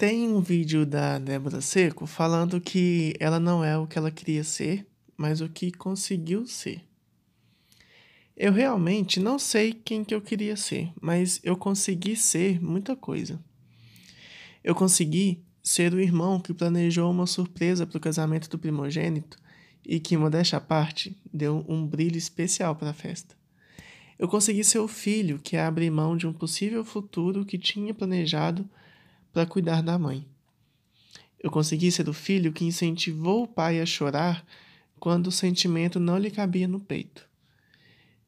Tem um vídeo da Débora Seco falando que ela não é o que ela queria ser, mas o que conseguiu ser. Eu realmente não sei quem que eu queria ser, mas eu consegui ser muita coisa. Eu consegui ser o irmão que planejou uma surpresa para o casamento do primogênito e que, modéstia à parte, deu um brilho especial para a festa. Eu consegui ser o filho que abre mão de um possível futuro que tinha planejado para cuidar da mãe. Eu consegui ser o filho que incentivou o pai a chorar quando o sentimento não lhe cabia no peito.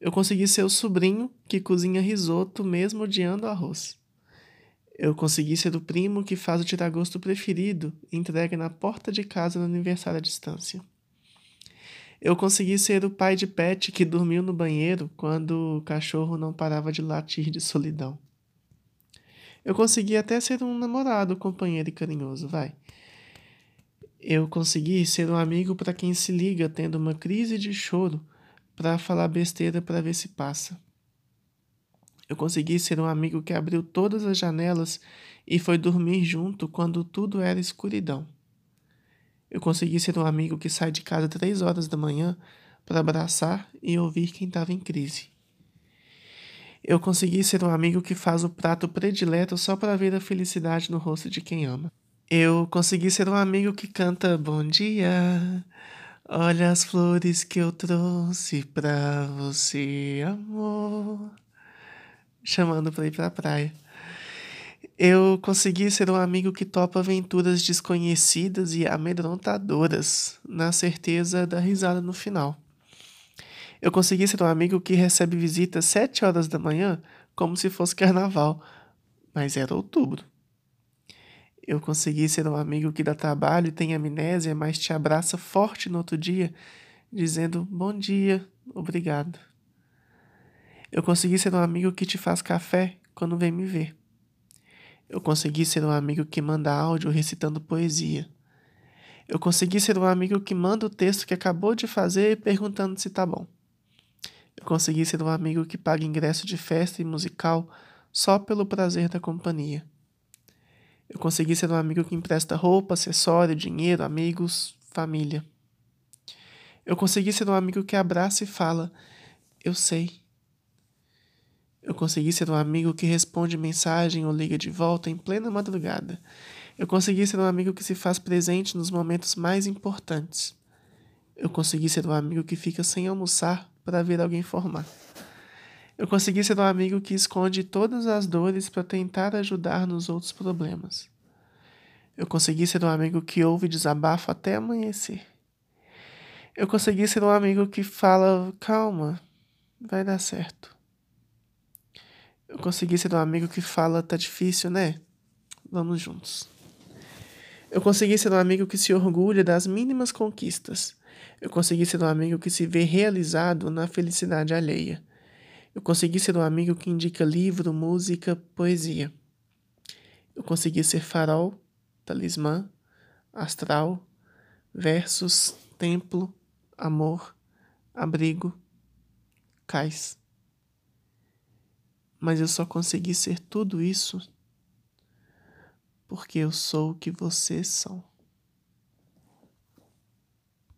Eu consegui ser o sobrinho que cozinha risoto mesmo odiando arroz. Eu consegui ser o primo que faz o tiragosto preferido entregue na porta de casa no aniversário à distância. Eu consegui ser o pai de pet que dormiu no banheiro quando o cachorro não parava de latir de solidão. Eu consegui até ser um namorado, companheiro e carinhoso, vai. Eu consegui ser um amigo para quem se liga tendo uma crise de choro para falar besteira para ver se passa. Eu consegui ser um amigo que abriu todas as janelas e foi dormir junto quando tudo era escuridão. Eu consegui ser um amigo que sai de casa três horas da manhã para abraçar e ouvir quem estava em crise. Eu consegui ser um amigo que faz o prato predileto só para ver a felicidade no rosto de quem ama. Eu consegui ser um amigo que canta Bom dia, olha as flores que eu trouxe pra você, amor, chamando pra ir pra praia. Eu consegui ser um amigo que topa aventuras desconhecidas e amedrontadoras, na certeza da risada no final. Eu consegui ser um amigo que recebe visita às sete horas da manhã, como se fosse carnaval, mas era outubro. Eu consegui ser um amigo que dá trabalho e tem amnésia, mas te abraça forte no outro dia, dizendo bom dia, obrigado. Eu consegui ser um amigo que te faz café quando vem me ver. Eu consegui ser um amigo que manda áudio recitando poesia. Eu consegui ser um amigo que manda o texto que acabou de fazer perguntando se tá bom. Consegui ser um amigo que paga ingresso de festa e musical só pelo prazer da companhia. Eu consegui ser um amigo que empresta roupa, acessório, dinheiro, amigos, família. Eu consegui ser um amigo que abraça e fala: Eu sei. Eu consegui ser um amigo que responde mensagem ou liga de volta em plena madrugada. Eu consegui ser um amigo que se faz presente nos momentos mais importantes. Eu consegui ser um amigo que fica sem almoçar para ver alguém formar. Eu consegui ser um amigo que esconde todas as dores para tentar ajudar nos outros problemas. Eu consegui ser um amigo que ouve desabafo até amanhecer. Eu consegui ser um amigo que fala: calma, vai dar certo. Eu consegui ser um amigo que fala, tá difícil, né? Vamos juntos. Eu consegui ser um amigo que se orgulha das mínimas conquistas. Eu consegui ser um amigo que se vê realizado na felicidade alheia. Eu consegui ser um amigo que indica livro, música, poesia. Eu consegui ser farol, talismã, astral, versos, templo, amor, abrigo, cais mas eu só consegui ser tudo isso porque eu sou o que vocês são.